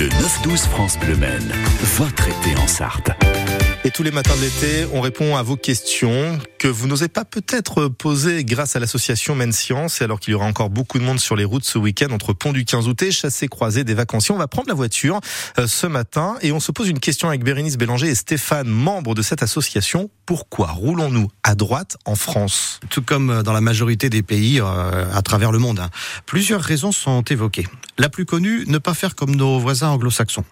Le 9-12 France Bleu Maine, votre été en Sarthe. Tous les matins de l'été, on répond à vos questions que vous n'osez pas peut-être poser grâce à l'association Maine Science. Et alors qu'il y aura encore beaucoup de monde sur les routes ce week-end entre Pont du 15 août et Chassé Croisé des vacanciers, on va prendre la voiture euh, ce matin et on se pose une question avec Bérénice Bélanger et Stéphane, membres de cette association. Pourquoi roulons-nous à droite en France? Tout comme dans la majorité des pays euh, à travers le monde. Hein. Plusieurs raisons sont évoquées. La plus connue, ne pas faire comme nos voisins anglo-saxons.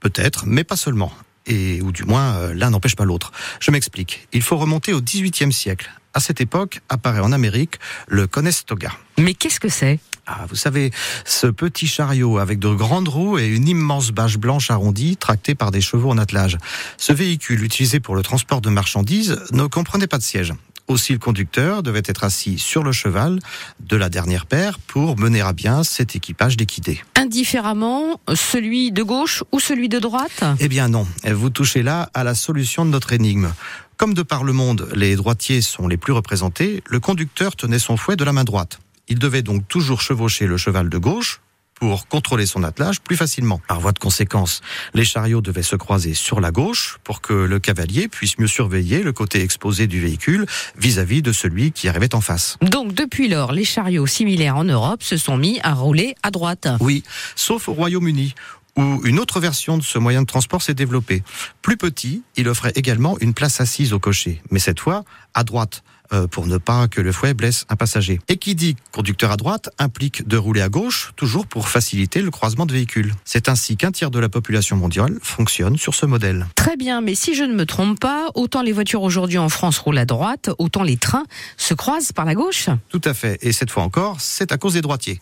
Peut-être, mais pas seulement et ou du moins euh, l'un n'empêche pas l'autre. Je m'explique. Il faut remonter au XVIIIe siècle. À cette époque apparaît en Amérique le Conestoga. Mais qu'est-ce que c'est? Ah, vous savez, ce petit chariot avec de grandes roues et une immense bâche blanche arrondie tractée par des chevaux en attelage. Ce véhicule utilisé pour le transport de marchandises ne comprenait pas de siège. Aussi, le conducteur devait être assis sur le cheval de la dernière paire pour mener à bien cet équipage d'équidés. Indifféremment, celui de gauche ou celui de droite? Eh bien non, vous touchez là à la solution de notre énigme. Comme de par le monde, les droitiers sont les plus représentés, le conducteur tenait son fouet de la main droite. Il devait donc toujours chevaucher le cheval de gauche, pour contrôler son attelage plus facilement. Par voie de conséquence, les chariots devaient se croiser sur la gauche pour que le cavalier puisse mieux surveiller le côté exposé du véhicule vis-à-vis de celui qui arrivait en face. Donc depuis lors, les chariots similaires en Europe se sont mis à rouler à droite. Oui, sauf au Royaume-Uni où une autre version de ce moyen de transport s'est développée. Plus petit, il offrait également une place assise au cocher, mais cette fois à droite, pour ne pas que le fouet blesse un passager. Et qui dit conducteur à droite implique de rouler à gauche, toujours pour faciliter le croisement de véhicules. C'est ainsi qu'un tiers de la population mondiale fonctionne sur ce modèle. Très bien, mais si je ne me trompe pas, autant les voitures aujourd'hui en France roulent à droite, autant les trains se croisent par la gauche Tout à fait, et cette fois encore, c'est à cause des droitiers.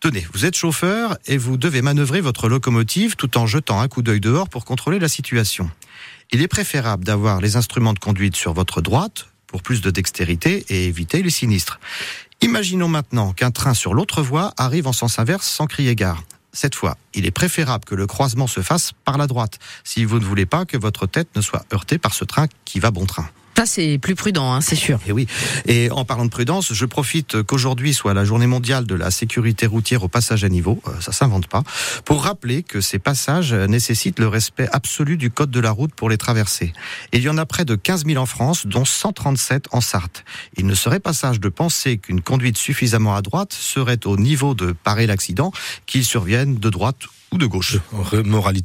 Tenez, vous êtes chauffeur et vous devez manœuvrer votre locomotive tout en jetant un coup d'œil dehors pour contrôler la situation. Il est préférable d'avoir les instruments de conduite sur votre droite, pour plus de dextérité et éviter les sinistres. Imaginons maintenant qu'un train sur l'autre voie arrive en sens inverse sans crier gare. Cette fois, il est préférable que le croisement se fasse par la droite, si vous ne voulez pas que votre tête ne soit heurtée par ce train qui va bon train. Ça, c'est plus prudent, hein, c'est sûr. Et oui. Et en parlant de prudence, je profite qu'aujourd'hui soit la journée mondiale de la sécurité routière au passage à niveau, euh, ça s'invente pas, pour rappeler que ces passages nécessitent le respect absolu du code de la route pour les traverser. il y en a près de 15 000 en France, dont 137 en Sarthe. Il ne serait pas sage de penser qu'une conduite suffisamment à droite serait au niveau de parer l'accident, qu'il survienne de droite ou de gauche. Moralité